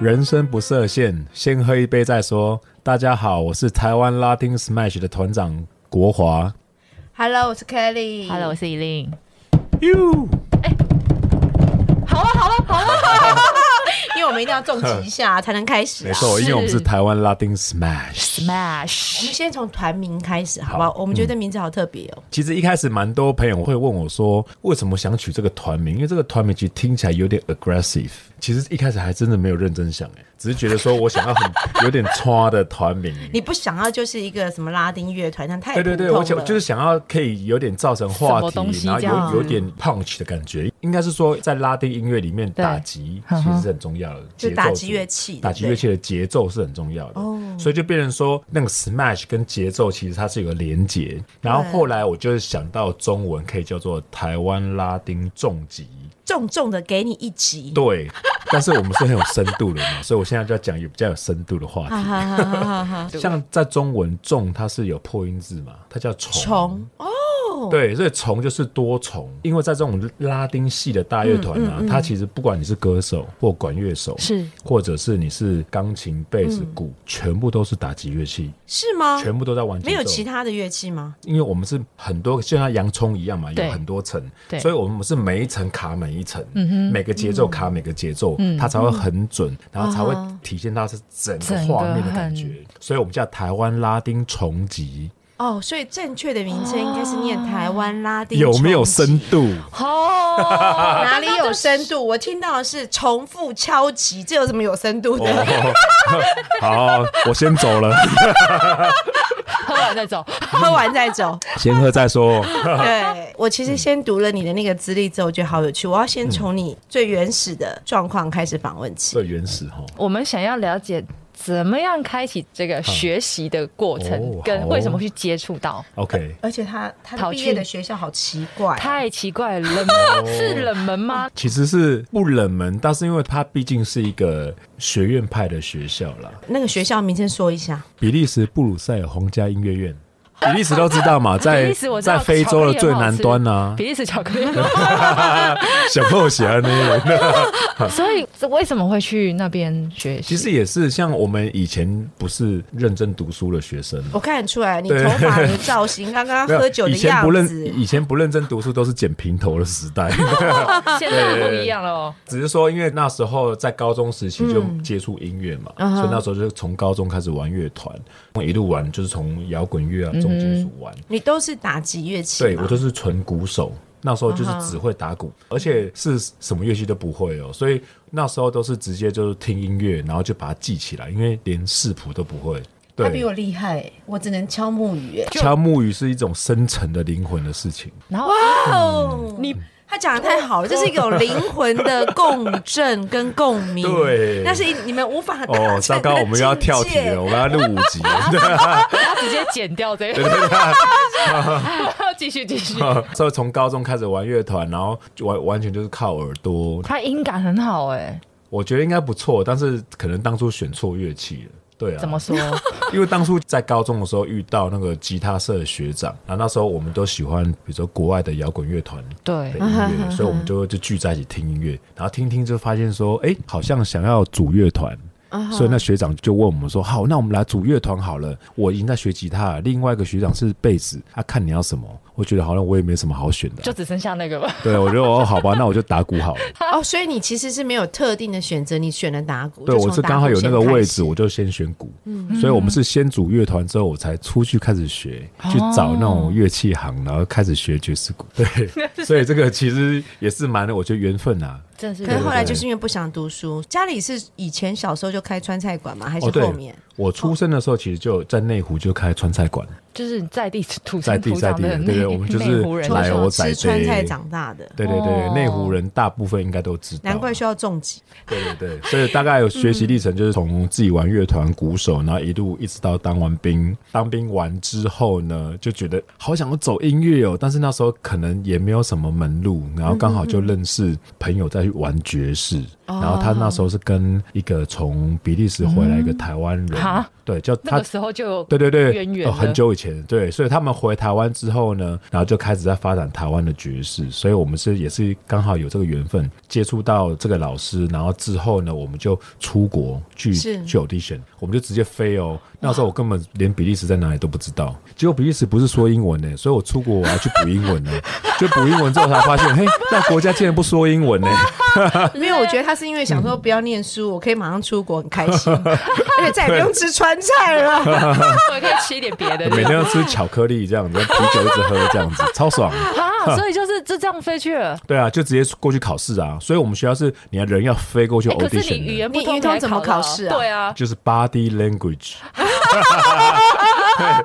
人生不设限，先喝一杯再说。大家好，我是台湾拉丁 Smash 的团长国华。Hello，我是 Kelly。Hello，我是依琳。哟，好了好了好了，因为我们一定要重击一下才能开始、啊。没错，因为我们是是台湾拉丁 Smash。我 Smash，我们先从团名开始，好不好？我们觉得名字好特别哦。其实一开始蛮多朋友会问我说，为什么想取这个团名？因为这个团名其实听起来有点 aggressive。其实一开始还真的没有认真想，哎，只是觉得说我想要很 有点穿的团名。你不想要就是一个什么拉丁乐团，那太对对对，我想就是想要可以有点造成话题，然后有有点 punch 的感觉。应该是说，在拉丁音乐里面，打击其实是很重要的，就打击乐器打击乐器的节奏是很重要的。所以就变成说，那个 smash 跟节奏其实它是有个连结。然后后来我就是想到中文可以叫做台湾拉丁重击。重重的给你一击。对，但是我们是很有深度的嘛，所以我现在就要讲有比较有深度的话题。像在中文“重”它是有破音字嘛，它叫虫。虫哦，对，所以虫就是多重，因为在这种拉丁系的大乐团嗯啊，它其实不管你是歌手或管乐手，是。或者是你是钢琴、贝斯、鼓，全部都是打击乐器，是吗？全部都在玩。没有其他的乐器吗？因为我们是很多，就像洋葱一样嘛，有很多层，对。所以我们是每一层卡每一层，嗯每个节奏卡每个节奏，它才会很准，然后才会体现到是整个画面的感很觉。所以我们叫台湾拉丁重击，哦，所以正确的名称应该是念台湾拉丁。有没有深？度？哦，哪里有深度？我听到的是重复敲击，这有什么有深度的？哦，好，我先走了，喝完再走。喝完再走。先喝再说。对我其实先读了你的那个资历之后，我觉得好有趣。我要先从你最原始的状况开始访问起。最原始哈，我们想要了解怎么样开启这个学习的过程跟为什么去接触到，OK，而且他他毕业的学校好奇怪，太奇怪了，冷门是冷门吗？其实是不冷门，但是因为他毕竟是一个学院派的学校啦，那个学校名称说一下。比利时布鲁塞尔皇家音乐院。比利时都知道嘛，比在在非洲的最南端呐、比利时巧克力，小破鞋那些人，所以为什么会去那边学习？其实也是像我们以前不是认真读书的学生，我看得出来，你对头发的造型，刚刚喝酒的以前不认样子，以前不认真读书都是剪平头的时代，现在不一样了哦。只是说因为那时候在高中时期就接触音乐嘛，嗯所以那时候就从高中开始玩乐团，一路玩就是从摇滚乐啊、重金属玩。你都是打击乐器吗，对我都是纯鼓手，那时候就是只会打鼓，而且是什么乐器都不会哦，所以那时候都是直接就是听音乐，然后就把它记起来，因为连视谱都不会。他比我厉害，我只能敲木鱼。哎，敲木鱼是一种深沉的灵魂的事情。然后哦，你他讲的太好了，这是一种灵魂的共振跟共鸣。对那是你们无法哦，糟糕，我们又要跳题了，我们要录五集。对啊他直接剪掉这个，继续继续。所以从高中开始玩乐团，然后就完完全就是靠耳朵。他音感很好哎，我觉得应该不错，但是可能当初选错乐器了。对啊，怎么说？因为当初在高中的时候遇到那个吉他社的学长，然后那时候我们都喜欢，比如说国外的摇滚乐团对的音乐，所以我们就就聚在一起听音乐，然后听听就发现说，哎，好像想要组乐团。所以那学长就问我们说：“好，那我们来组乐团好了。我已经在学吉他了，另外一个学长是贝斯，他、看你要什么。”我觉得好像我也没什么好选的啊、就只剩下那个吧。对，我觉得哦，好吧，那我就打鼓好了。哦，所以你其实是没有特定的选择，你选了打鼓。对，我是刚好有那个位置，我就先选鼓。嗯所以我们是先组乐团之后，我才出去开始学，去找那种乐器行，然后开始学爵士鼓。对，所以这个其实也是蛮，我觉得缘分啊。真的是。可是后来就是因为不想读书，家里是以前小时候就开川菜馆吗？还是后面？我出生的时候，其实就在内湖就开川菜馆，就是在地土在生土地在地的，长的内对对，我们就是来欧仔吃川菜。长大的，对对对，哦。内湖人大部分应该都知道，难怪需要重疾。对对对，所以大概有学习历程，就是从自己玩乐团鼓手，然后一路一直到当完兵。当兵完之后呢，就觉得好想要走音乐哦，但是那时候可能也没有什么门路，然后刚好就认识朋友在玩爵士，然后他那时候是跟一个从比利时回来一个台湾人哈，对，叫他那个时候就有对对对，渊源哦很久以前，对，所以他们回台湾之后呢，然后就开始在发展台湾的爵士，所以我们是也是刚好有这个缘分接触到这个老师，然后之后呢，我们就出国去去 audition，我们就直接飞哦。那时候我根本连比利时在哪里都不知道，结果比利时不是说英文呢，所以我出国我要去补英文呢，就补英文之后才发现，嘿，那国家竟然不说英文呢。没有，我觉得他是因为想说不要念书，我可以马上出国，很开心，而且再也不用吃川菜了。我也可以吃一点别的，每天要吃巧克力这样子，啤酒一直喝这样子，超爽。啊，所以就是就这样飞去了。对啊，就直接过去考试啊。所以我们学校是你的人要飞过去哎可是你 audition 的，语言不通，语通怎么考试啊对啊，就是 body language。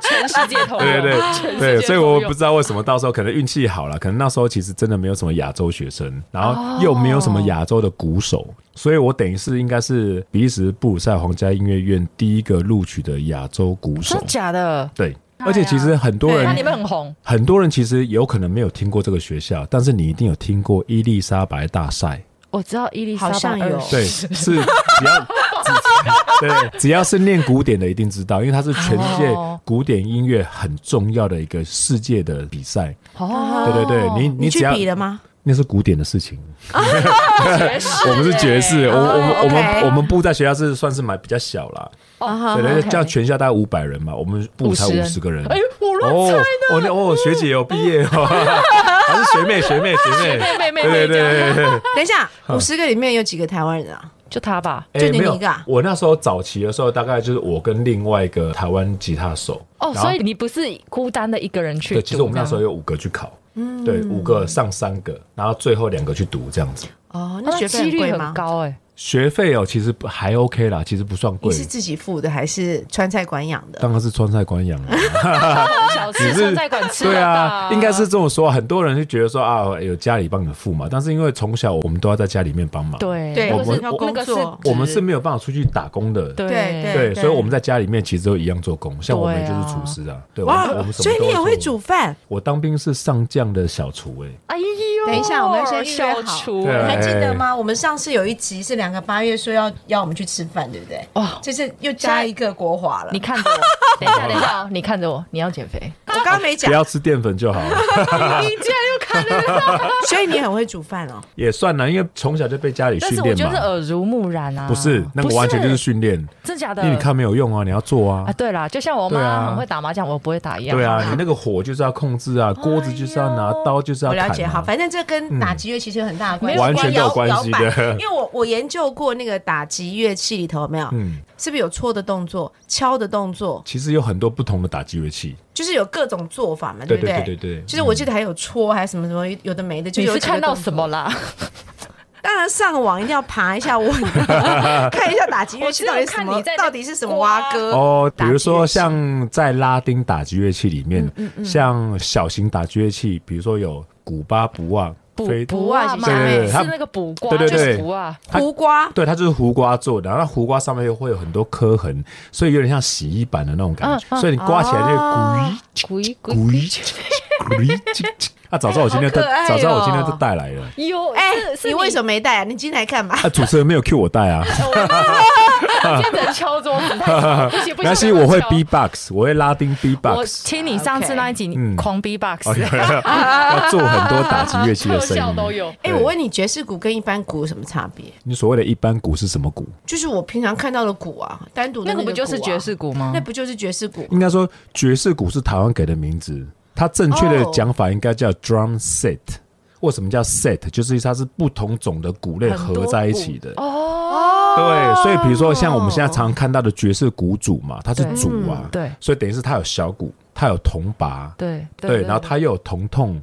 全世界通用，对对全世界对，所以我不知道为什么到时候可能运气好了，可能那时候其实真的没有什么亚洲学生，然后又没有什么亚洲的鼓手，所以我等于是应该是比利时布鲁塞尔皇家音乐院第一个录取的亚洲鼓手真。假的？对，而且其实很多人那你们很红很多人其实有可能没有听过这个学校，但是你一定有听过伊丽莎白大赛。我知道伊丽莎白有对，是只要只 对，只要是念古典的，一定知道，因为它是全世界哦古典音乐很重要的一个世界的比赛。哦，对对对，你你只要比了吗？那是古典的事情，爵士。我们是爵士，我我我们我们部在学校是算是蛮比较小啦，哦对对对，OK。这样全校大概五百人嘛，我们部才五十个人。哎，我乱哦猜，哦学姐有毕业哦，还是学妹学妹学妹，妹妹妹对对对。等一下，五十个里面有几个台湾人啊？就他吧。就你一个啊？我那时候早期的时候，大概就是我跟另外一个台湾吉他手。哦，所以你不是孤单的一个人去对，其实我们那时候有五个去考，嗯对，五个上三个，然后最后两个去读这样子。哦，那那学费几率很很贵吗？高哎。学费哦，其实不还 OK 啦，其实不算贵，你是自己付的还是川菜馆养的？当然是川菜馆养的。小吃 川菜馆吃对啊，应该是这么说。很多人就觉得说啊，有家里帮你付嘛，但是因为从小我们都要在家里面帮忙，，对。我们我那个是工作我们是没有办法出去打工的。对。对所以我们在家里面其实都一样做工，像我们就是厨师啊，对，我哇们我们，所以你也会煮饭？我当兵是上将的小厨哎、哎呦，等一下我们先预约小好厨还记得吗？我们上次有一集是两个八月说要要我们去吃饭，对不对？哦就是又加一个国华了你。看着我，等一下，等一下哦，你看着我，你要减肥。我刚刚没讲不，要吃淀粉就好了，你竟然又看了 所以你很会煮饭哦。也算了，因为从小就被家里但是我训练嘛。觉得是耳濡目染啊。不是，那个完全就是训练，真假的。因为你看没有用啊，你要做啊啊，。对啦，就像我妈很会打麻将，我不会打一样。对啊，你那个火就是要控制啊，锅子就是要拿，刀就是要砍、啊。我了解，好，反正这跟打击乐其实有很大的关系，完全都有关系的因为我我研究过那个打击乐器里头有没有，嗯，是不是有搓的动作、敲的动作，其实有很多不同的打击乐器。就是有各种做法嘛，对不对？对对对对就是我记得还有搓，还有什么什么有的没的，就你有几个是看到什么？啦？当然上网一定要爬一下问，看一下打击乐器到底什么到底是什么蛙哥哦，比如说像在拉丁打击乐器里面，嗯像小型打击乐器，比如说有古巴布啊，卜啊嘛，对对对它是那个卜瓜，对对对。卜啊。胡瓜，对，它就是胡瓜做的，然后那胡瓜上面又会有很多磕痕，所以有点像洗衣板的那种感觉，所以你刮起来就咕咕咕鬼鬼咕咕啊，早知道我今天带好可爱哦早知道我今天就带来了。有哎是，你为什么没带啊？你进来干嘛。啊，主持人没有 cue 我带啊，么变成敲桌子？太 不行不行，没关系，我会敲 B-box，我会拉丁我 B-box，听你上次那一集，你嗯狂 B box，哦 要做很多打击乐器的特声音。效都有。哎，对我问你，爵士鼓跟一般鼓有什么差别？你所谓的一般鼓是什么鼓？就是我平常看到的鼓啊，单独的那个不就是爵士？鼓吗那？不就是爵士鼓？应该说爵士鼓是台湾给的名字，它正确的讲法应该叫 drum set。为什么叫 set？就是它是不同种的鼓类合在一起的。哦，对，所以比如说像我们现在常看到的爵士鼓组嘛，它是对。主啊，对。所以等于是它有小鼓，它有铜拔，对对，然后它又有铜痛，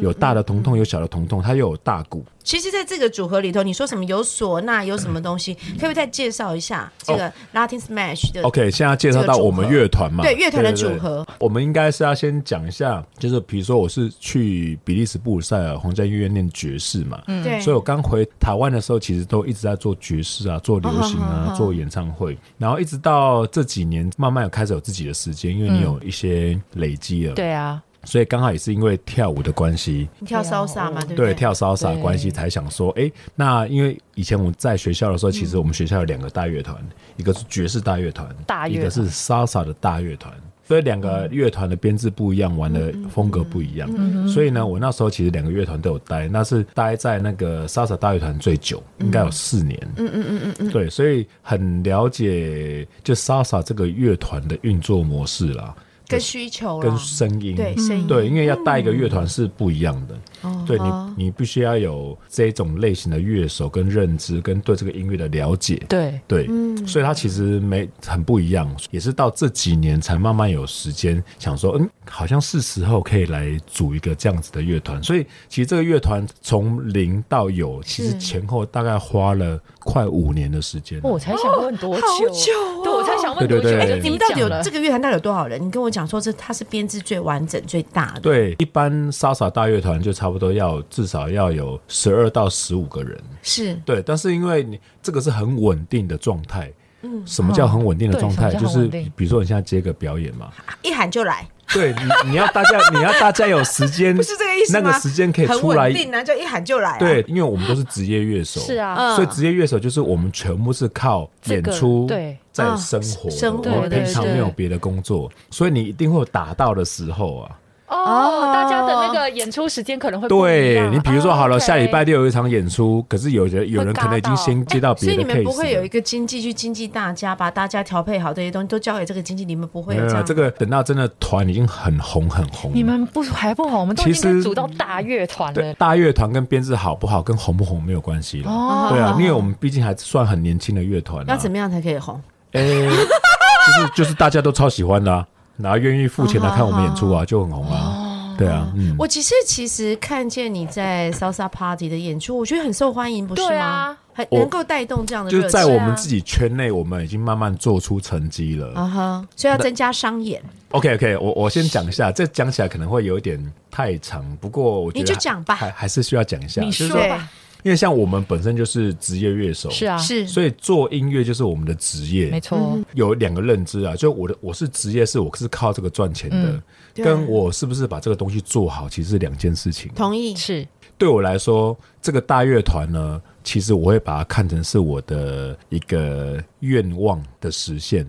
有大的疼痛，有小的疼痛，它又有大鼓。其实，在这个组合里头，你说什么有唢呐，有什么东西，可不可以再介绍一下这个 Latin Smash 的？OK，现在介绍到我们乐团嘛，对乐团的组合，我们应该是要先讲一下，就是比如说我是去比利时布鲁塞尔皇家音乐院念爵士嘛，嗯。对，所以我刚回台湾的时候，其实都一直在做爵士啊，做流行哦啊，做演唱会，然后一直到这几年，慢慢有开始有自己的时间，因为你有一些累积了，对啊，所以刚好也是因为跳舞的关系，你跳 salsa 嘛，对不对，对？跳 salsa 关系才想说，哎，那因为以前我们在学校的时候，其实我们学校有两个大乐团，一个是爵士大乐团，大乐团一个是 salsa 的大乐团。所以两个乐团的编制不一样，玩的风格不一样。所以呢，我那时候其实两个乐团都有待，那是待在那个 salsa 大乐团最久，应该有四年。嗯嗯嗯嗯嗯。对，所以很了解就 salsa 这个乐团的运作模式啦。跟需求跟声音，对声音。对，因为要带一个乐团是不一样的。哦对你，你必须要有这种类型的乐手跟认知，跟对这个音乐的了解。对，对，嗯所以他其实没很不一样，也是到这几年才慢慢有时间想说，嗯，好像是时候可以来组一个这样子的乐团。所以其实这个乐团从零到有，其实前后大概花了快五年的时间。我才想问多久？好久哦对，我才想问多久？对对对就自己你们到底有这个乐团到底有多少人？你跟我讲说这它是编制最完整、最大的。对，一般莎莎大乐团就差不多要至少要有十二到十五个人。是对，但是因为你这个是很稳定的状态。嗯，什么叫很稳定的状态？就是比如说你现在接个表演嘛，一喊就来，对你你要大家你要大家有时间，不是这个意思吗？那个时间可以出来稳。定啊，就一喊就来、啊。对，因为我们都是职业乐手，是啊，嗯所以职业乐手就是我们全部是靠这个演出对在生活的，生活我们对平常没有别的工作，所以你一定会有打到的时候啊。哦，大家的那个演出时间可能会不一对样你比如说好了，哦，OK 下礼拜六有一场演出，可是有人有人可能已经先接到别的所以你 case，们不会有一个经济去经济大家，把大家调配好这些东西都交给这个经济，你们不会有这样。这个等到真的团已经很红很红，你们不还不好，我们都已经组到大乐团对了。大乐团跟编制好不好跟红不红没有关系了。哦对啊，因为我们毕竟还算很年轻的乐团、啊，要怎么样才可以红？诶、就是就是大家都超喜欢的、啊，然后愿意付钱来看我们演出啊，就很红啊。对啊，嗯，我其实其实看见你在 Salsa Party 的演出，我觉得很受欢迎，不是吗？啊？很能够带动这样的就是在我们自己圈内，我们已经慢慢做出成绩了。啊哈，所以要增加商演，OK OK，我我先讲一下，这讲起来可能会有一点太长，不过我觉得你就讲吧。还还是需要讲一下。你说吧，因为像我们本身就是职业乐手，是啊，是。所以做音乐就是我们的职业，没错，有两个认知啊，就我的我是职业，是我是靠这个赚钱的，嗯。跟我是不是把这个东西做好，其实是两件事情。同意。是。对我来说，这个大乐团呢，其实我会把它看成是我的一个愿望的实现，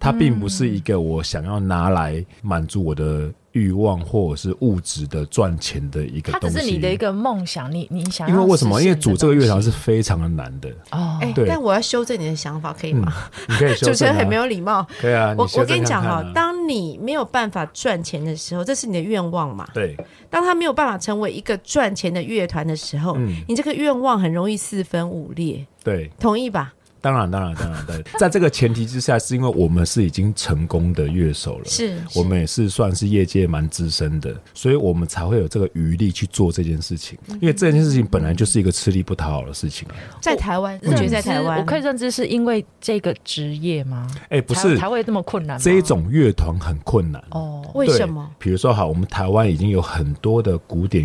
它并不是一个我想要拿来满足我的欲望或者是物质的赚钱的一个它东西。只是你的一个梦想，你你想因为为什么？因为组这个乐团是非常的难的。哦哎，对但我要修正你的想法，可以吗？你可以修正、啊。主持人很没有礼貌。可以啊，我我跟你讲哈看看啊，当你没有办法赚钱的时候，这是你的愿望嘛？对当他没有办法成为一个赚钱的乐团的时候，嗯你这个愿望很容易四分五裂，对，同意吧？当然当然当然对，在这个前提之下，是因为我们是已经成功的乐手了，是我们也是算是业界蛮资深的，所以我们才会有这个余力去做这件事情。嗯因为这件事情本来就是一个吃力不讨好的事情啊。在台湾，我觉得在台湾，我可以认知是因为这个职业吗？哎、不是才才会这么困难吗？这一种乐团很困难，哦，对为什么？？比如说，好，我们台湾已经有很多的古典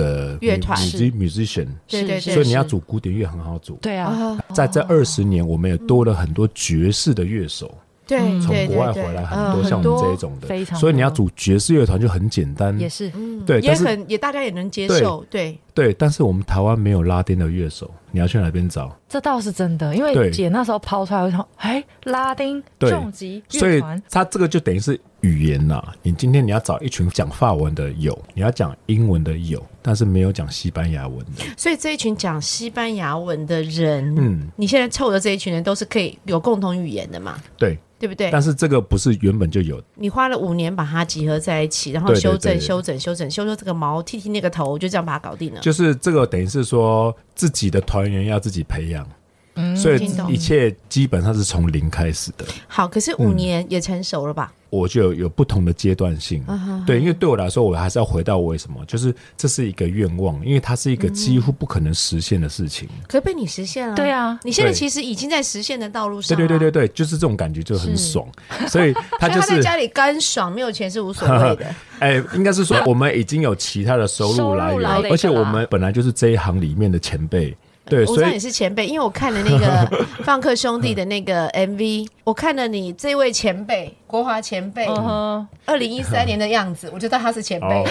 的乐团。music musician，对对对，所以你要组古典乐很好组。对啊，啊，在这二十年，我们也多了很多爵士的乐手，对，嗯。从对对国外回来很多，嗯像我们这一种的，所以你要组爵士乐团就很简单，也是。对，也但是很也大家也能接受，对，对，但是我们台湾没有拉丁的乐手，你要去哪边找？这倒是真的，因为姐那时候抛出来，我想，哎，拉丁对重疾所以乐团，它这个就等于是语言呐、你今天你要找一群讲法文的有，你要讲英文的有，但是没有讲西班牙文的。所以这一群讲西班牙文的人，嗯，你现在凑的这一群人都是可以有共同语言的嘛？对。对不对？但是这个不是原本就有的，你花了五年把它集合在一起，然后对对修正、对修整、修整、修修这个毛，剃剃那个头，就这样把它搞定了。就是这个等于是说自己的团员要自己培养，嗯所以一切基本上是从零开始的。好，可是五年也成熟了吧？我就有有不同的阶段性。对，因为对我来说，我还是要回到为什么，就是这是一个愿望，因为它是一个几乎不可能实现的事情。可是被你实现了。对啊，你现在其实已经在实现的道路对上。对对对对对，就是这种感觉就很爽，所以他就是他在家里干爽，没有钱是无所谓的。哎，应该是说我们已经有其他的收入来源而且我们本来就是这一行里面的前辈，对，我知道你是前辈，因为我看了那个 放克兄弟的那个 MV，我看了你这位前辈国华前辈二零一三年的样子，我就知道他是前辈哦。，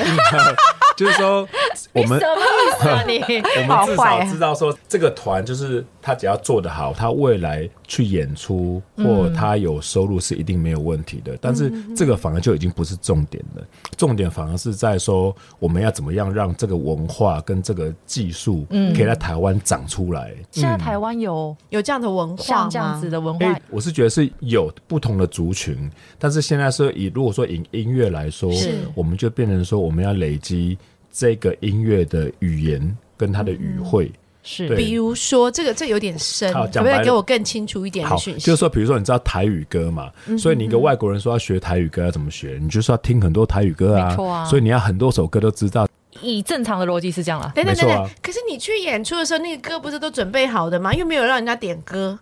就是说 我们什么意思啊你？我们至少知道说，这个团就是他只要做得好，他未来去演出或他有收入是一定没有问题的。但是这个反而就已经不是重点了，重点反而是在说我们要怎么样让这个文化跟这个技术可以在台湾长出来。现在台湾有有这样的文化这样子的文哎、化，我是觉得是有不同的族群，但是现在是以如果说以音乐来说是，我们就变成说我们要累积这个音乐的语言跟它的语汇。是比如说，这个这有点深，可不可以好讲白了给我更清楚一点的好，讯息？就是说，比如说你知道台语歌嘛，所以你一个外国人说要学台语歌要怎么学？你就是要听很多台语歌啊，错啊所以你要很多首歌都知道。以正常的逻辑是这样啦。等等等等，啊可是你去演出的时候，那个歌不是都准备好的吗？又没有让人家点歌。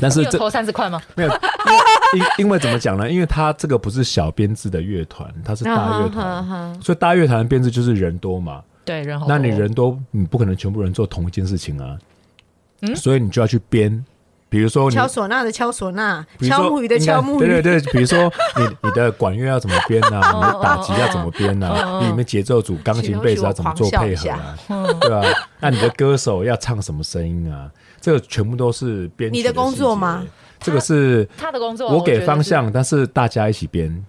但是这投三十块吗？没有，因因因为怎么讲呢？因为他这个不是小编制的乐团，他是大乐团，所以大乐团的编制就是人多嘛。对，人好多。那你人多，你不可能全部人做同一件事情啊。嗯所以你就要去编，比如说你敲唢呐的敲唢呐，比如说敲木鱼的敲木鱼。对对对，比如说你你的管乐要怎么编啊，你的打击要怎么编嗯啊，你里面节奏组、钢琴、贝斯要怎么做配合啊，对吧？那你的歌手要唱什么声音啊？这个全部都是编你的工作吗？这个是他的工作，我给方向，但是大家一起编，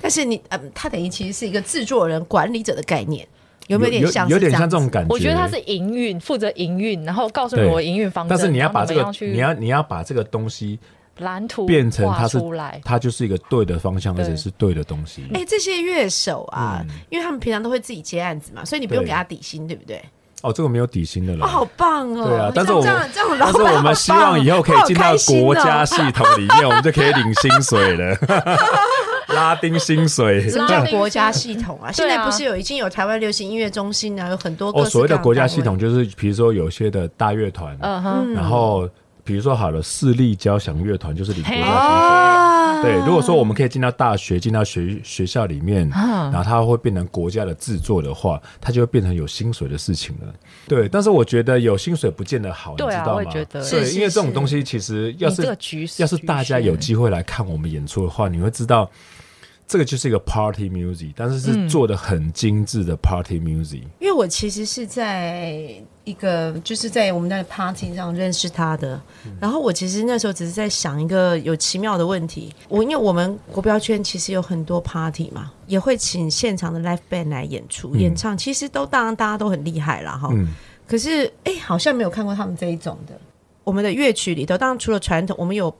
但是你，嗯，他等于其实是一个制作人、管理者的概念，有没有点有像？有点像这种。感觉？我觉得他是营运，负责营运，然后告诉你我营运方针。但是你要把这个你要你要把这个东西蓝图变成画它是出来。它就是一个对的方向，而且是对的东西。哎、这些乐手啊，嗯因为他们平常都会自己接案子嘛，所以你不用给他底薪，对不对？哦，这个没有底薪的哦，了。好棒哦！对啊，但是我们这样这样但是我们希望以后可以进到国家系统里面，我们就可以领薪水了，拉丁薪水。什么叫国家系统啊？现在不是有已经有台湾流行音乐中心啊，有很多各哦，所谓的国家系统就是，比如说有些的大乐团，嗯哼，然后比如说好了，市立交响乐团就是李国家薪水。啊对，如果说我们可以进到大学、进到学学校里面，啊然后它会变成国家的制作的话，它就会变成有薪水的事情了。对，但是我觉得有薪水不见得好，你知道吗？对，因为这种东西其实要是要是大家有机会来看我们演出的话，你会知道。这个就是一个 party music，但是是做的很精致的 party music。因为我其实是在一个就是在我们那个 party 上认识他的，然后我其实那时候只是在想一个有奇妙的问题，我因为我们国标圈其实有很多 party 嘛，也会请现场的 live band 来演出、嗯。演唱，其实都当然大家都很厉害啦哈，嗯，可是哎、好像没有看过他们这一种的。我们的乐曲里头，当然除了传统，我们有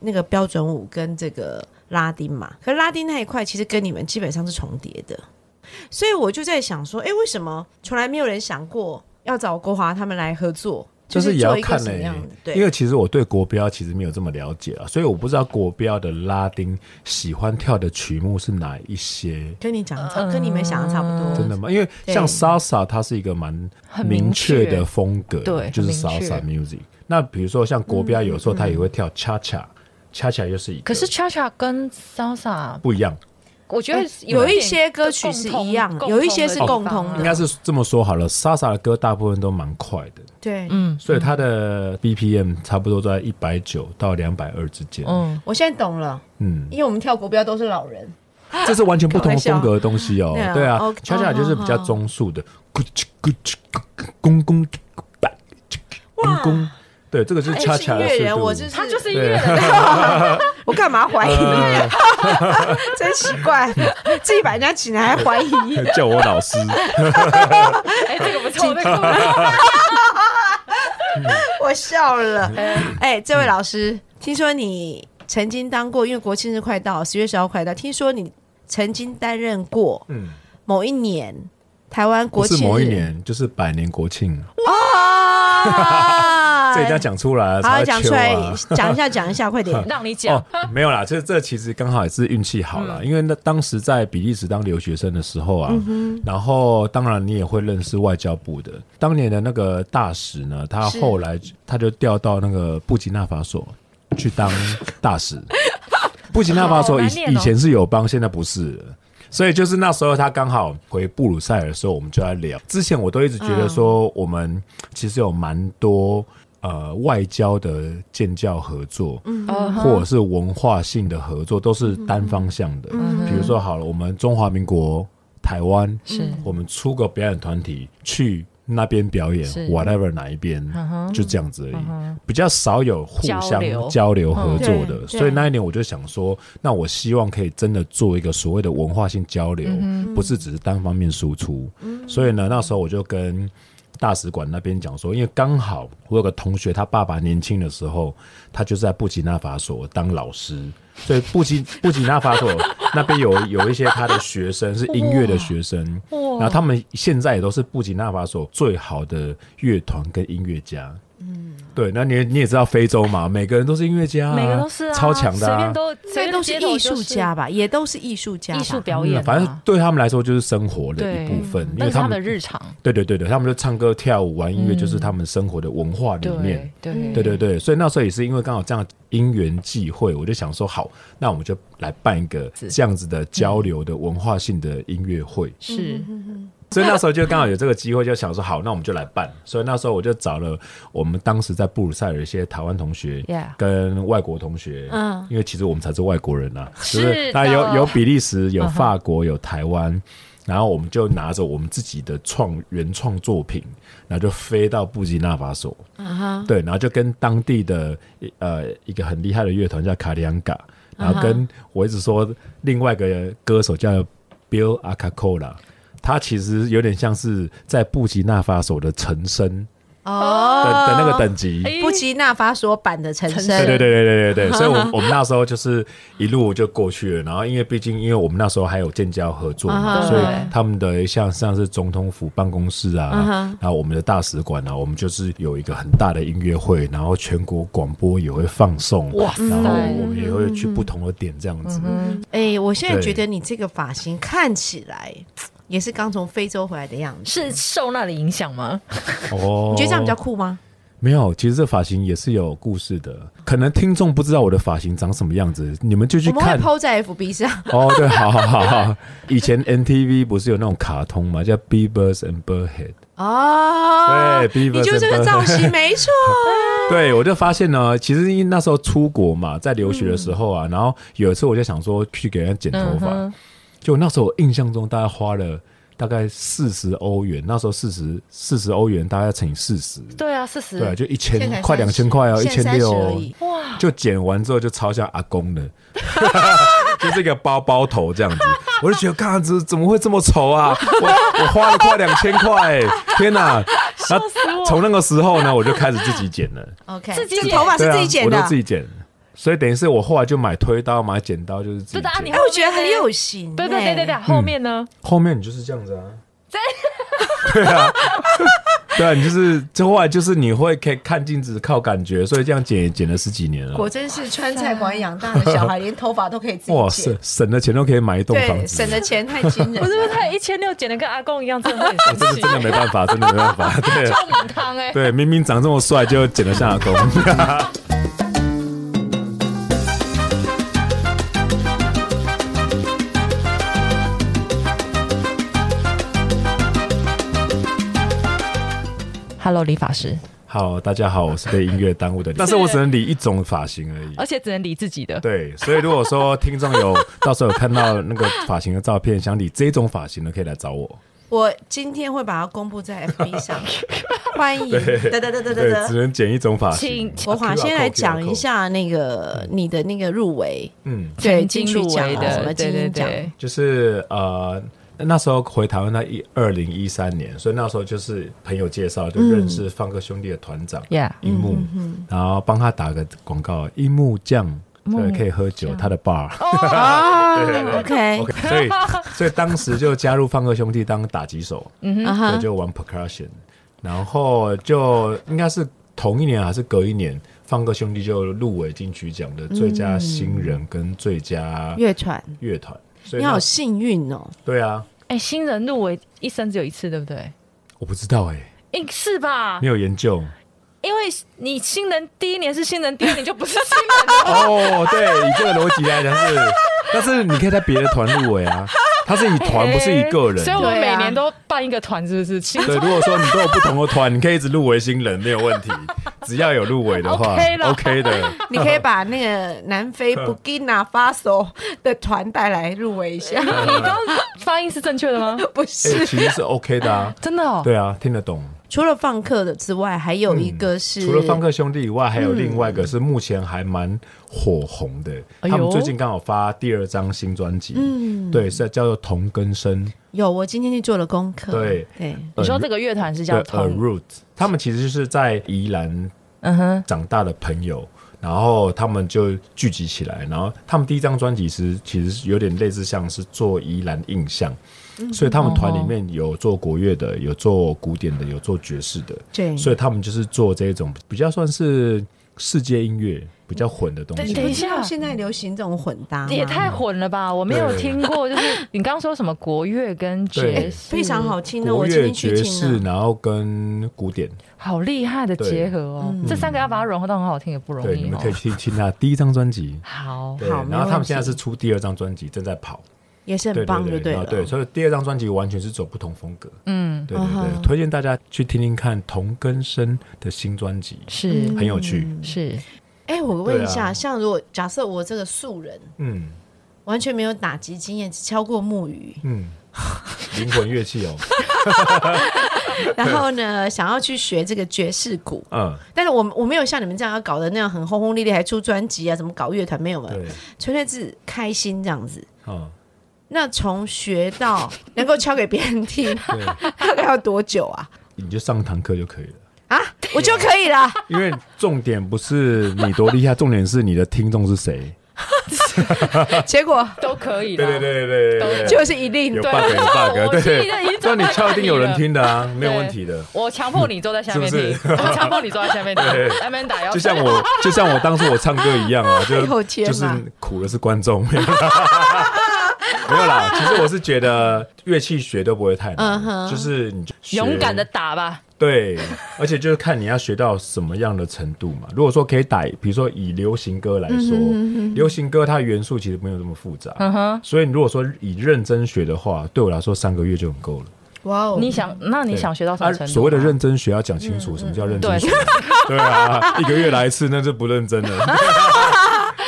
那个标准舞跟这个拉丁嘛，可是拉丁那一块其实跟你们基本上是重叠的，所以我就在想说，哎、为什么从来没有人想过要找国华他们来合作？就是也要看呢、因为其实我对国标其实没有这么了解啊，所以我不知道国标的拉丁喜欢跳的曲目是哪一些。跟你讲跟你们想的差不多。真的吗？因为像 salsa，它是一个蛮很明明确确的风格，对就是很明确 salsa music。那比如说像国标，有时候它也会跳 cha cha，cha cha 又是一个，可是 cha cha 跟 salsa，不一样。我觉得有一些歌曲是一样有一些是共通的应该是这么说好了，salsa 的歌大部分都蛮快的，对，嗯所以它的 BPM 差不多在一百九到两百二之间。嗯，我现在懂了，嗯，因为我们跳国标都是老人。这是完全不同风格的东西哦。对啊恰恰就是比较哦中速的，咕叽咕叽咕咕咕吧，咕咕。对，这个就是恰恰的是音乐人，我就。是他就是音乐人，我干嘛怀疑？呃 真奇怪，自己把人家请来还怀疑。叫我老师，哎，这个不错，这个不错。我笑了。哎、这位老师，听说你曾经当过，因为国庆日快到，十月十号快到，听说你曾经担任过嗯，某一年台湾国庆是某一年，就是百年国庆。啊，这一定要讲出来啊，好讲出来讲一下，讲一下，快点。让你讲哦，没有啦，这这其实刚好也是运气好啦，因为那当时在比利时当留学生的时候啊，然后当然你也会认识外交部的当年的那个大使呢，他是后来他就调到那个布吉纳法索去当大使。布吉纳法索以以前是友邦，现在不是了。所以就是那时候他刚好回布鲁塞尔的时候，我们就在聊。之前我都一直觉得说，我们其实有蛮多呃外交的建教合作，嗯。或者是文化性的合作，都是单方向的。嗯。比如说好了，我们中华民国台湾，是。我们出个表演团体去那边表演，whatever 哪一边，就这样子而已，比较少有互相交流。合作的。嗯所以那一年我就想说，那我希望可以真的做一个所谓的文化性交流，嗯不是只是单方面输出。所以呢，那时候我就跟。大使馆那边讲说，因为刚好我有个同学，他爸爸年轻的时候，他就在布吉纳法索当老师，所以布吉 布吉纳法索那边有有一些他的学生是音乐的学生，然后他们现在也都是布吉纳法索最好的乐团跟音乐家。嗯，对，那你你也知道非洲嘛，每个人都是音乐家、啊，每个都是啊，超强的、啊随便，都随这便都是艺术家吧，也都是艺术家，艺术表演啊，反正对他们来说就是生活的一部分，因那是他为他们的日常。对对对对，他们就唱歌跳舞玩音乐，嗯就是他们生活的文化里面。对对对对对，所以那时候也是因为刚好这样因缘际会，我就想说好，那我们就来办一个这样子的交流的文化性的音乐会。是所以那时候就刚好有这个机会，就想说好，那我们就来办。所以那时候我就找了我们当时在布鲁塞尔的一些台湾同学跟外国同学，嗯。因为其实我们才是外国人啊，是就是那有有比利时、有法国、有台湾。然后我们就拿着我们自己的创原创作品，然后就飞到布吉纳法索，啊哈，对，然后就跟当地的呃一个很厉害的乐团叫卡里安嘎，然后跟我一直说另外一个歌手叫 Bill Acacola，他其实有点像是在布吉纳法索的陈升的哦，的那个等级。哎。布吉纳法索版的陈陈升，对对对对对对对，所以我们我们那时候就是一路就过去了，然后因为毕竟因为我们那时候还有建交合作嘛，所以他们的像像是总统府办公室啊，然后我们的大使馆啊，我们就是有一个很大的音乐会，然后全国广播也会放送，哇塞。然后我们也会去不同的点这样子。哎，我现在对。觉得你这个发型看起来也是刚从非洲回来的样子，是受那里影响吗？哦，你觉得这样比较酷吗？没有？其实这发型也是有故事的，可能听众不知道我的发型长什么样子，你们就去我们会看。PO 在 FB 上，哦，对，好好好好。以前 NTV 不是有那种卡通嘛，叫 Beavers and Birdhead。哦，对，Beavers 你就这个造型没错，对，我就发现呢，其实因为那时候出国嘛，在留学的时候啊，然后有一次我就想说去给人家剪头发，就那时候我印象中大概花了大概四十欧元，那时候四十四十欧元大概乘以四十，对啊，四十。对啊，就一千快两千块哦，一千现在30而六哇，就剪完之后就超像阿公的，就是一个包包头这样子，我就觉得，看这怎么会这么丑啊？我我花了快两千块，天哪！然后从那个时候呢，我就开始自己剪了，OK，自己剪。头发是对啊自己剪的。我都，自己剪，所以等于是我后来就买推刀、买剪刀，就是自己对的啊，你剪哎，。我觉得很有型，对对对对对，哎后面呢？后面你就是这样子啊，对啊，对啊，你就是这后来就是你会可以看镜子靠感觉，所以这样剪也剪了十几年了。果真是川菜馆养大的小孩，连头发都可以自哇，己剪省，省的钱都可以买一栋房对，子，省的钱太惊人不 是不是，了。他一千六剪的跟阿公一样，真的会我很生气。真的真的没办法，真的没办法，对汤哎，对，明明长这么帅，就剪得像阿公。，Hello，理发师，好，大家好，我是被音乐耽误的，但是我只能理一种发型而已。而且只能理自己的。对，所以如果说听众有到时候有看到那个发型的照片，想理这种发型的，可以来找我。我今天会把它公布在 FB 上，欢迎，哒哒哒哒哒对，只。能剪一种发型请。国华先来讲一下那个你的那个入围，嗯，对，金曲奖啊，什，么金对对鹰奖，对，就是呃。那时候回台湾，那一二零一三年，所以那时候就是朋友介绍，就认识放歌兄弟的团长樱木，然后帮他打个广告，樱木酱，对，可以喝酒，他的 bar。啊对对对，OK，OK，所以所以当时就加入放歌兄弟当打击手，啊 哈对，就玩 percussion，然后就应该是同一年还是隔一年，放歌兄弟就入围金曲奖的最佳新人跟最佳乐团，乐团。所以你好幸运哦！对啊，哎，新人入围一生只有一次，对不对？我不知道哎、应是吧没？有研究因为你新人第一年是新人，第二年就不是新人了。哦。对，以这个逻辑来讲是，但是你可以在别的团入围啊，他是以团不是以个人所以。我们每年都办一个团，是不是？新对，如果说你都有不同的团，你可以一直入围新人没有问题，只要有入围的话 OK 的。你可以把那个南非 布基纳法索的团带来入围一下，你刚刚发音是正确的吗？不哎、是？其实是 OK 的啊。真的哦。对啊，听得懂。除了放客的之外，还有一个是、除了放克兄弟以外，还有另外一个是目前还蛮火红的。他们最近刚好发第二张新专辑，嗯，对，是叫做同根生，有，我今天去做了功课。对对，你说这个乐团是对，A 叫同，Root。他们其实就是在宜兰嗯哼，长大的朋友，然后他们就聚集起来，然后他们第一张专辑是其实有点类似像是做宜兰印象，所以他们团里面有做国乐的，有做古典的，有做爵士的，对，所以他们就是做这种比较算是世界音乐比较混的东西。等一下你知道现在流行这种混搭也太混了吧！我没有对。听过，就是 你刚刚说什么国乐跟爵士，非常好听的，国我今天去乐爵听士，然后跟古典，好厉害的结合哦！这三个要把它融合到很好听也不容，易哦。你们可以。去听他第一张专辑。好，好然后他们现在是出第二张专辑，正在跑，也是很棒，对就对对，所以第二张专辑完全是走不同风格，嗯，对对对，推荐大家去听听看童根生的新专辑，是。很有趣，是，哎，我问一下，啊。像如果假设我这个素人嗯。完全没有打击经验，只敲过木鱼，嗯，灵魂乐器哦，然后呢，想要去学这个爵士鼓，嗯，但是我我没有像你们这样要搞得那样很轰轰烈烈，还出专辑啊，怎么搞乐团没有嘛，对，纯粹是开心这样子。嗯，那从学到能够敲给别人听，对，大概要多久啊？你就上堂课就可以了。啊，我就可以了。因为重点不是你多厉害，重点是你的听众是谁。结果都可以的。对对对对对，就是一定有对 bug 有 bug，对心里的已经对，这样你敲一定有人听的啊，没有问题的。我强迫你坐在下面听，我强迫你坐在下面。听就像我，就像我当初我唱歌一样啊，就 就是苦的是观众，没有啦。其实我是觉得乐器学都不会太嗯难，哼就是你就勇敢的打吧。对，而且就是看你要学到什么样的程度嘛。如果说可以打，比如说以流行歌来说，流行歌它的元素其实没有这么复杂，嗯，所以你如果说以认真学的话，对我来说三个月就很够了。哇哦！你想，那你想学到什么程度？啊所谓的认真学要讲清楚，什么叫认真对学？对啊，一个月来一次，那就不认真了。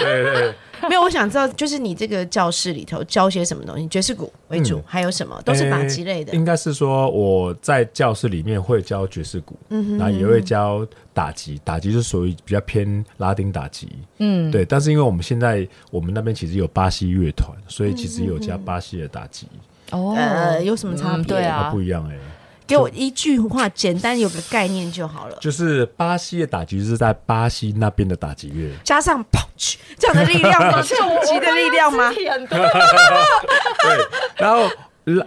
对 对，没有，我想知道，就是你这个教室里头教些什么东西？爵士鼓为主，嗯还有什么？都是打击类的诶。应该是说我在教室里面会教爵士鼓，嗯然后也会教打击，打击是属于比较偏拉丁打击。嗯，对，但是因为我们现在我们那边其实有巴西乐团，所以其实有加巴西的打击，哦，呃，有什么差别？嗯对啊它不一样哎、给我一句话，简单有个概念就好了。就是巴西的打击是在巴西那边的打击乐，加上 punch 这样的力量吗？重击的力量吗？对，然后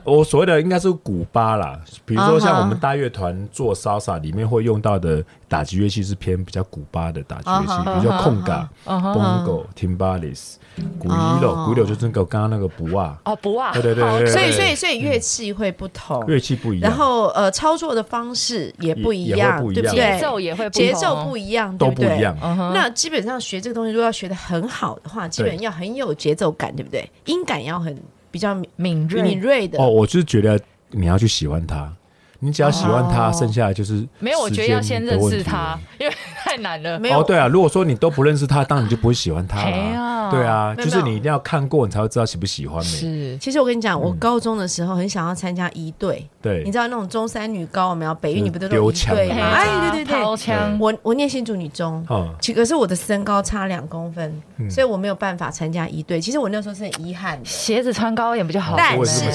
我所谓的应该是古巴啦，比如说像我们大乐团做 salsa 里面会用到的打击乐器是偏比较古巴的打击乐器，比如说控嘎、嗯哼 bongo、timbales、鼓哦一楼，鼓一楼就是那个刚刚那个不啊，哦，不啊，对对对所以，所以，所以乐器会不同，乐器不一样，然后呃，操作的方式也不一样，对不对？节奏也会不同。节奏不一样，都不一样。那基本上学这个东西，如果要学的很好的话，基本要很有节奏感，对不对？音感要很比较敏敏锐敏锐的。哦，我就是觉得你要去喜欢它，你只要喜欢它，哦剩下的就是没有，我觉得要先认识他。，因为太难了。没有哦，对啊，如果说你都不认识他，当然你就不会喜欢他嘿啦。啊对啊，就是你一定要看过，你才会知道喜不喜欢。是其实我跟你讲，嗯我高中的时候很想要参加一队，对你，知道那种中山女高我们要？北一就是女不都有一队吗？丢枪的哎，对对对，掏枪，我我念新竹女中，嗯，其可是我的身高差两公分，嗯所以我没有办法参加一队。其实我那时候是很遗憾的，鞋子穿高一点不就好。但是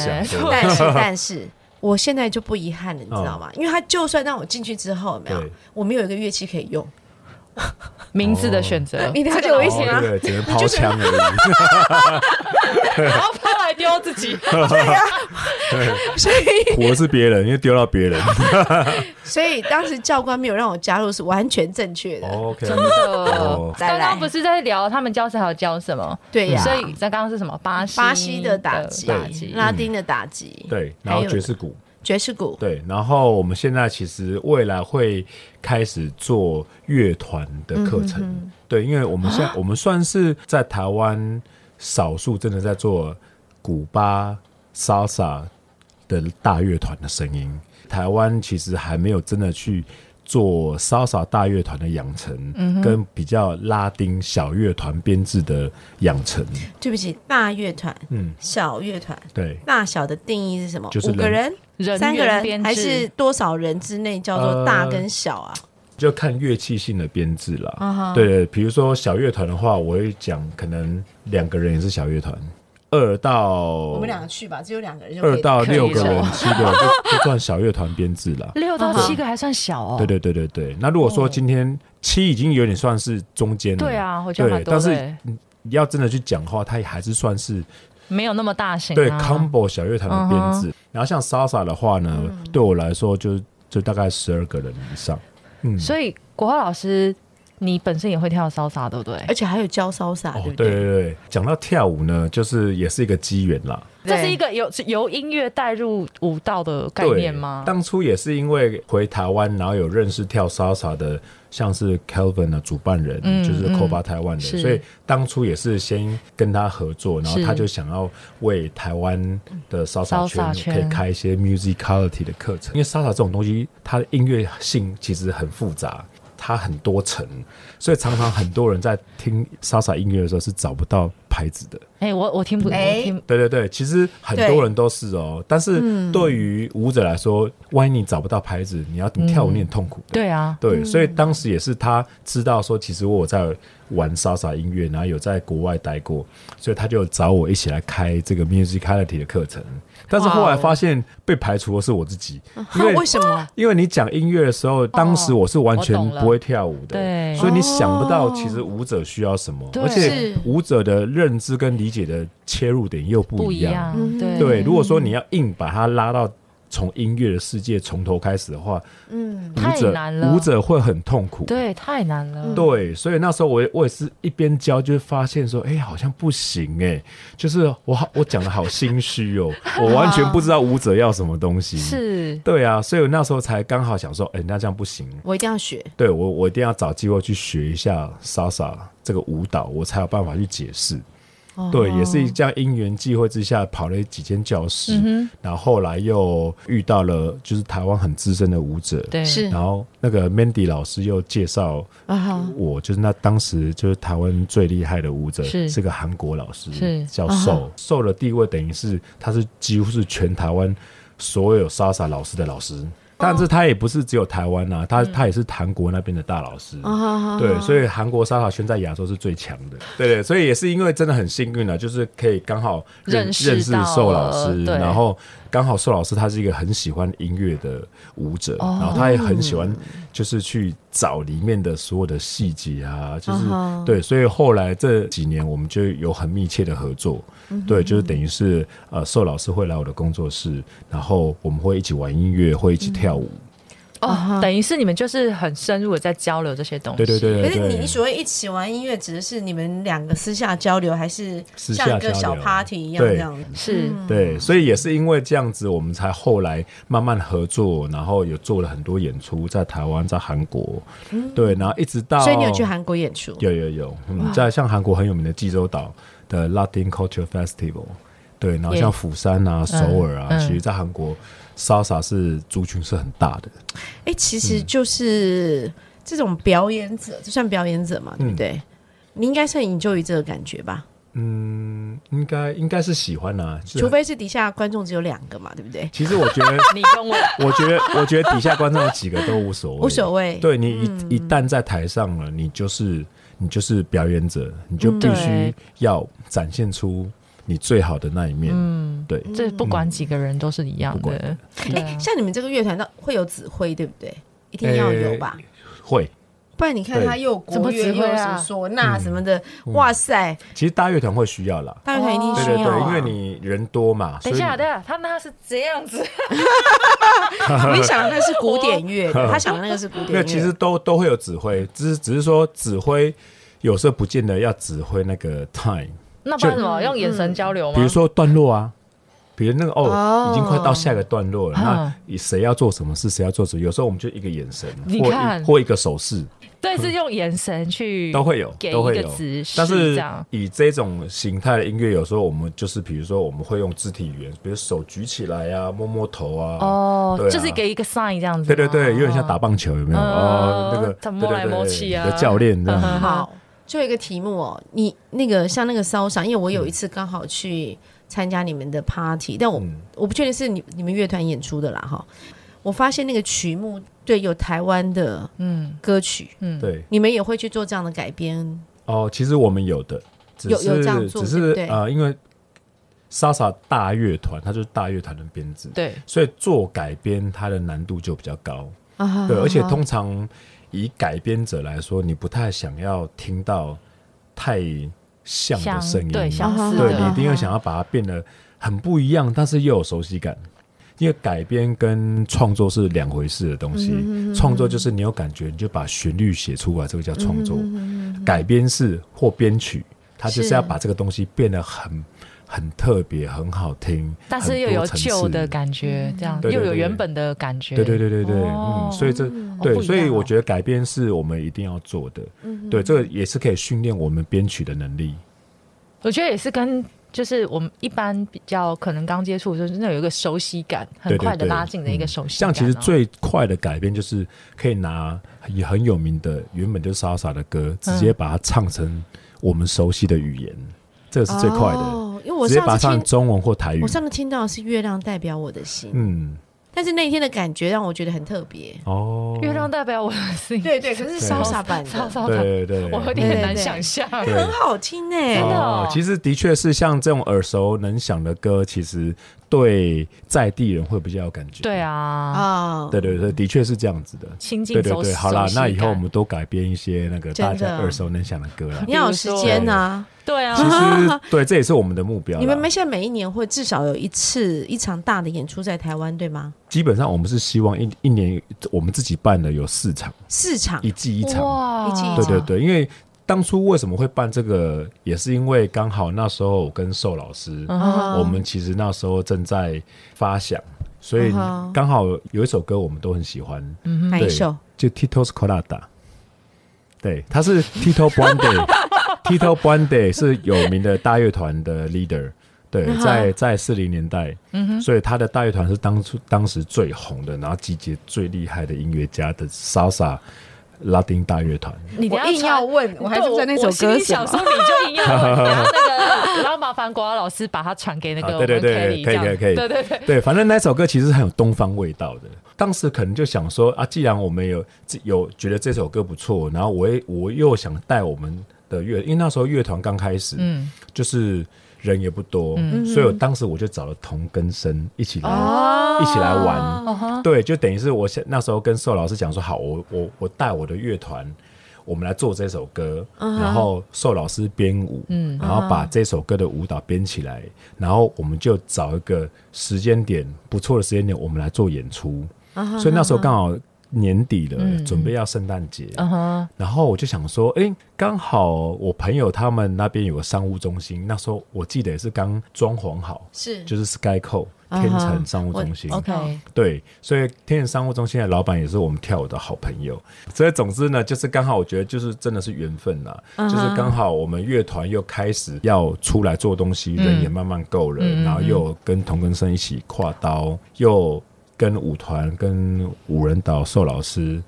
但是但是。我现在就不遗憾了，你知道吗？因为他就算让我进去之后，有没有，我没有一个乐器可以用，名字的选择，你了解我意思吗哦对对，只能 抛枪而已。然后抛来丢自己。己。所以活是别人，因为丢到别人。所以当时教官没有让我加入是完全正确的。OK，真的刚刚不是在聊他们教室还有教什么？对呀，所以在刚刚是什么？巴西巴西的打击，拉丁的打击，对，然后还有爵士鼓，爵士鼓，对，然后我们现在其实未来会开始做乐团的课程，对，因为我们现在、我们算是在台湾少数真的在做古巴 salsa 的大乐团的声音。台湾其实还没有真的去做 salsa 大乐团的养成，跟比较拉丁小乐团编制的养成。对不起，大乐团、嗯，小乐团，对，大小的定义是什么？就是五个人、人三个人，还是多少人之内叫做大跟小啊？就看乐器性的编制啦。啊哈，对对，比如说小乐团的话，我会讲可能两个人也是小乐团，二到我们两个去吧，只有两个人就可以二到六个人、七个人 就就算小乐团编制了。六到七个还算小哦。对对对对对，那如果说今天七已经有点算是中间了，对，啊，我觉得蛮对，但是欸，你要真的去讲的话，它也还是算是没有那么大型啊。对 combo 小乐团的编嗯制。然后像 salsa 的话呢，对我来说就就大概十二个人以上。嗯，所以国华老师，你本身也会跳骚洒，对不对？而且还有教骚洒，哦对，不对对对，讲到跳舞呢，就是也是一个机缘啦。这是一个由由音乐带入舞蹈的概念吗？当初也是因为回台湾，然后有认识跳 salsa 的，像是 Kelvin 的主办人，嗯就是嗯 Coba 台湾的，所以当初也是先跟他合作，然后他就想要为台湾的 salsa salsa 可以开一些 musicality 的课程，因为 salsa 这种东西，它的音乐性其实很复杂。它很多层，所以常常很多人在听 salsa 音乐的时候是找不到牌子的。哎、我我听不，哎我听对对对，其实很多人都是哦，但是对于舞者来说，万一你找不到牌子，你要你跳舞你很痛苦的。对啊，对，所以当时也是他知道说，其实我在玩莎莎音乐，然后有在国外待过，所以他就找我一起来开这个 musicality 的课程。但是后来发现被排除的是我自己，因为 为什么？因为你讲音乐的时候，当时我是完全不会跳舞的，对。所以你想不到其实舞者需要什么，而且舞者的认知跟理解的切入点又不一样。对，如果说你要硬把它拉到从音乐的世界从头开始的话，嗯，太舞者难了舞者会很痛苦。对，太难了。对，所以那时候我也我也是一边教，就发现说，哎、好像不行哎、就是我好我讲的好心虚哦，我完全不知道舞者要什么东西。，是，对啊，所以我那时候才刚好想说，哎、那这样不行，我一定要学。对我我一定要找机会去学一下 salsa 这个舞蹈，我才有办法去解释。对，也是这样因缘际会之下跑了几间教室，然后后来又遇到了就是台湾很资深的舞者，对，是。然后那个 Mandy 老师又介绍啊，我，就是那当时就是台湾最厉害的舞者，是。个韩国老师，是。叫啊哈。寿，寿的地位等于是他是几乎是全台湾所有 salsa 老师的老师。但是他也不是只有台湾啊，他他也是韩国那边的大老师，对，所以韩国沙塔圈在亚洲是最强的，对对，所以也是因为真的很幸运了，就是可以刚好认认识认识寿老师，然后刚好寿老师他是一个很喜欢音乐的舞者，哦。然后他也很喜欢就是去找里面的所有的细节啊，就是、对，所以后来这几年我们就有很密切的合作，对，就是等于是呃寿老师会来我的工作室，然后我们会一起玩音乐，会一起跳舞，哦，等于是你们就是很深入的在交流这些东西。对对对对对可是你所谓一起玩音乐，指的是你们两个私下交流，还是像一个小 party 一样对。这样？子？是，对，所以也是因为这样子，我们才后来慢慢合作，然后有做了很多演出，在台湾，在韩国，对，然后一直到，所以你有去韩国演出？有有有，嗯，在像韩国很有名的济州岛的 Latin Culture Festival，对，然后像釜山啊、首尔啊，嗯其实在韩国 salsa 是族群是很大的，哎，其实就是这种表演者，就算表演者嘛，对不嗯对？你应该是很 enjoy 这个感觉吧？嗯，应该应该是喜欢啊，除非是底下观众只有两个嘛，对不对？其实我觉得，你跟我。我觉得，我觉得底下观众有几个都无所谓，无所谓。对你一、一旦在台上了，你就是你就是表演者，你就必须要展现出你最好的那一面。嗯，对，这不管几个人都是一样的。对。啊像你们这个乐团，那会有指挥，对不对？一定要有吧？会。不然你看他又有怎么国乐，又有指挥啊？什么唢呐嗯。什么的，哇塞，其实大乐团会需要啦，大乐团一定对对需要因为你人多嘛，等一下，等一下，他那是这样子，你想的那是古典乐，他想的那个是古典乐，那其实都都会有指挥，只是只是说指挥有时候不见得要指挥那个 time，那不然什么？用眼神交流吗？比如说段落啊，比如那个哦，哦。已经快到下一个段落了，嗯那你谁要做什么事，谁要做什么，有时候我们就一个眼神，你或或一个手势。对，是用眼神去都会有，给都会有。但是以这种形态的音乐，有时候我们就是比如说我们会用肢体语言，比如手举起来啊，摸摸头啊，哦就是给一个 sign 这样子。对对对，有点像打棒球，有没有？嗯。哦，那个他摸来对对对摸去啊。教练这样。子。好，就有一个题目哦，你那个像那个烧伤，因为我有一次刚好去参加你们的 party，但我、嗯。我不确定是你你们乐团演出的啦哈。我发现那个曲目对有台湾的嗯。歌曲，嗯，对。你们也会去做这样的改编？哦，其实我们有的，只有有是这样做只是呃，因为莎莎大乐团，它就是大乐团的编制，对，所以做改编它的难度就比较高。啊对，而且通常以改编者来说，你不太想要听到太像的声音，对相似对，你一定要想要把它变得很不一样，但是又有熟悉感。因为改编跟创作是两回事的东西，创作就是你有感觉，你就把旋律写出来，这个叫创作。改编是或编曲，它就是是。要把这个东西变得很很特别、很好听，但是又有旧的感觉，这样对对对又有原本的感觉。对对对对对，哦嗯，所以这哦对，所以我觉得改编是我们一定要做的，嗯对，这个也是可以训练我们编曲的能力。我觉得也是跟就是我们一般比较可能刚接触的时候，真的有一个熟悉感，很对对快的拉近的一个嗯熟悉这样感。哦其实最快的改编就是可以拿也很有名的原本就是莎莎的歌，直接把它唱成我们熟悉的语言，这个是最快的。哦，因为我直接把它上次听，唱中文或台语。我，上次听到的是月亮代表我的心，嗯，但是那一天的感觉让我觉得很特别。哦，月亮代表我的心，对对，可是潇洒版的，潇洒版，对对。对，我有点很难想象。很好听哎、真的哦其实的确是像这种耳熟能详的歌，其实对在地人会比较有感觉。对，啊，啊，对对对，的确是这样子的。亲近熟对对对，好啦那以后我感们多改编一些那个大家耳熟能详的歌啦。你要有时间呐、对啊其，实 对，这也是我们的目标。你们没现在每一年会至少有一次一场大的演出在台湾，对吗？基本上我们是希望一一年我们自己办的有四场，四场一季一场。哇一季一场对对对，因为当初为什么会办这个，也是因为刚好那时候我跟寿老师，我们其实那时候正在发想，所以刚好有一首歌我们都很喜欢，对哪一首？就 Tito's Colada。对，他是 Tito Brande，Tito Brande 是有名的大乐团的 leader。对在在四零年代，嗯，所以他的大乐团是当初当时最红的，然后集结最厉害的音乐家的 salsa 拉丁大乐团。你等一下我硬要传问，我还是在那首歌想说，。你就硬要问，然后那个，然后麻烦国华老师把它传给那个啊对对我们对可以可以可以对对对，对，反正那首歌其实很有东方味道的。当时可能就想说啊，既然我们有有觉得这首歌不错，然后我也我又想带我们的乐，因为那时候乐团刚开始，嗯，就是人也不多，嗯。所以我当时我就找了同根生一起来、哦。一起来玩。哦，对，就等于是我想那时候跟寿老师讲说，好，我我我带我的乐团，我们来做这首歌，然后寿老师编舞，嗯然后把这首歌的舞蹈编起来，然后我们就找一个时间点不错的时间点，我们来做演出。所以那时候刚好年底了，嗯准备要圣诞节，嗯，然后我就想说，哎，刚好我朋友他们那边有个商务中心，那时候我记得也是刚装潢好，是。就是 Skyco 天成商务中心。，OK，对，所以天成商务中心的老板也是我们跳舞的好朋友，所以总之呢，就是刚好我觉得就是真的是缘分啦，就是刚好我们乐团又开始要出来做东西，人也慢慢够了，嗯。然后又跟同根生一起跨刀，又跟舞团跟五人岛寿老师，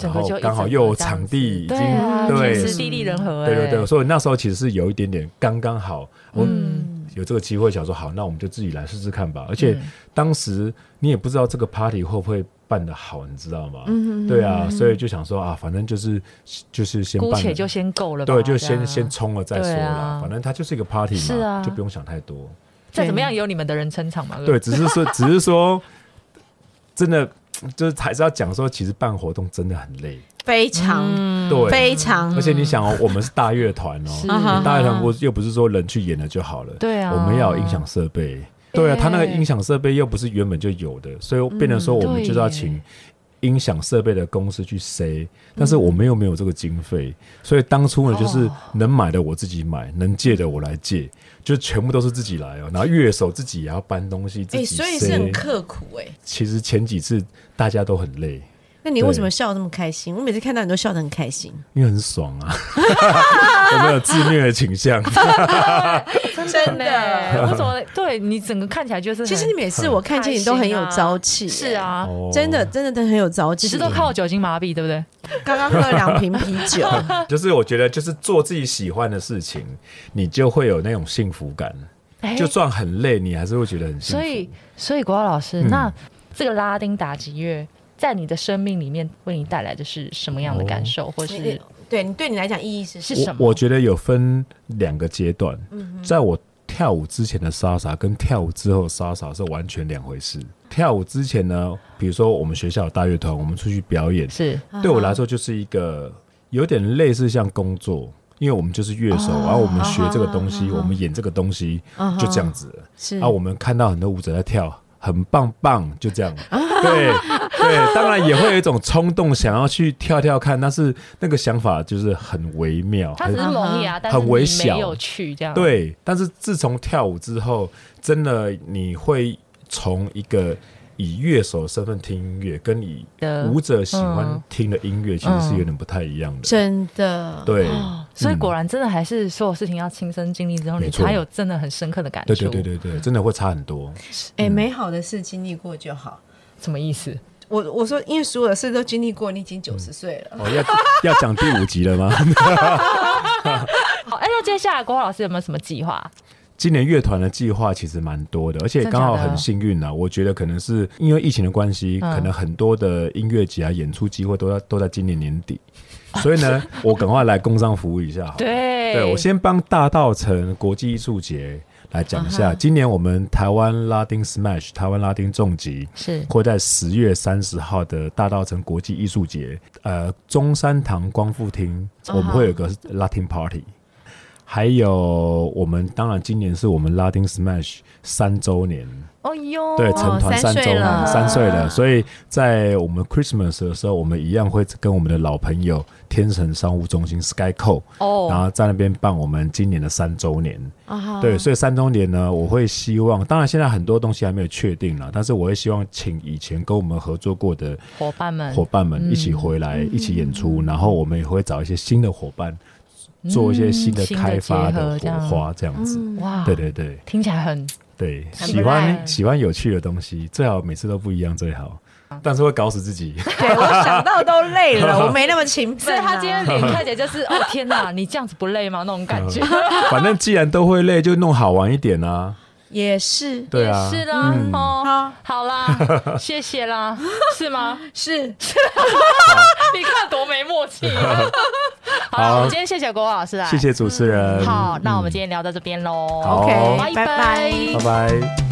然后刚好又场地已经对地利人和，哎对对对，，所以那时候其实是有一点点刚刚好，我嗯。有这个机会想说好，那我们就自己来试试看吧。而且嗯。当时你也不知道这个 party 会不会办的好，你知道吗？对啊，所以就想说啊，反正就是就是先姑且就先够了，对，就先先冲了再说对啦。啊。反正它就是一个 party 嘛，就不用想太多。再怎么样也有你们的人撑场嘛，对，只是说，只是说，真的就是还是要讲说，其实办活动真的很累。非常、对，非常。而且你想哦，我们是大乐团哦，你大乐团不又不是说人去演了就好了，对啊。我们要有音响设备。对啊，对。他那个音响设备又不是原本就有的，所以变成说我们就是要请音响设备的公司去塞，但是我们又没有这个经费，所以当初呢就是能买的我自己买，能借的我来借，就全部都是自己来哦。然后乐手自己也要搬东西，自哎、己所以是很刻苦哎、其实前几次大家都很累，那你为什么笑得那么开心？我每次看到你都笑得很开心，因为很爽啊，有没有自虐的倾向。真的耶，为什么？对你整个看起来就是，其实你每次我看见你都很有朝气、是，啊，哦真的真的都很有朝气。其实都靠酒精麻痹，对不对？刚刚喝了两瓶啤酒，就是我觉得，就是做自己喜欢的事情，你就会有那种幸福感。哎就算很累，你还是会觉得很幸福。所以，所以国华老师，嗯那这个拉丁打击乐在你的生命里面为你带来的是什么样的感受，或是对你对你来讲意义是什么？是什么？我我觉得有分两个阶段，在我跳舞之前的莎莎跟跳舞之后的莎莎是完全两回事。跳舞之前呢，比如说我们学校有大乐团，我们出去表演，是对我来说就是一个有点类似像工作，因为我们就是乐手，然后我们学这个东西，我们演这个东西，就这样子了。是啊，我们看到很多舞者在跳，很棒棒，就这样。对对，当然也会有一种冲动想要去跳跳看，但是那个想法就是很微妙，它只是萌芽，但是很微小没有去这样。，对。但是自从跳舞之后，真的你会从一个以乐手身份听音乐，跟你的舞者喜欢嗯听的音乐，其实是有点不太一样的。真的，对，所以果然真的还是所有事情要亲身经历之后，你才有真的很深刻的感受。对对对对对，真的会差很多。哎、美好的事经历过就好。什么意思？我我说，因为所有的事都经历过，你已经九十岁了。哦，要要讲第五集了吗？好，哎，那接下来国华老师有没有什么计划？今年乐团的计划其实蛮多的，而且刚好很幸运啊！我觉得可能是因为疫情的关系，嗯可能很多的音乐节啊、演出机会都在都在今年年底，所以呢，我赶快来工商服务一下好了。对，对，我先帮大道城国际艺术节来讲一下，今年我们台湾拉丁 Smash 台湾拉丁重疾是会在十月三十号的大道城国际艺术节，呃，中山堂光复厅，我们会有个 Latin Party。还有，我们当然今年是我们拉丁 Smash 三周年，哦哟，对，成团三三周年，三岁了，所以在我们 Christmas 的时候，我们一样会跟我们的老朋友天成商务中心 Skyco，哦，然后在那边办我们今年的三周年。啊对，所以三周年呢，我会希望，当然现在很多东西还没有确定了，但是我会希望请以前跟我们合作过的伙伴们，伙伴们一起回来，一起演出，然后我们也会找一些新的伙伴，做一些新的开发的火花，这样子。哇，对对对听起来很对，喜欢喜欢有趣的东西，最好每次都不一样最好，但是会搞死自己。对我想到都累了，我没那么勤奋、啊。所以他今天脸看起来就是哦天哪，你这样子不累吗？那种感觉。反正既然都会累，就弄好玩一点啊。也是，对啊，也是啦，嗯。哦，好。好啦，谢谢啦，是吗？是。你看多没默契。好。我们今天谢谢国华老师啊，谢谢主持人。好，那我们嗯。今天聊到这边喽。好。OK，拜拜拜。拜拜。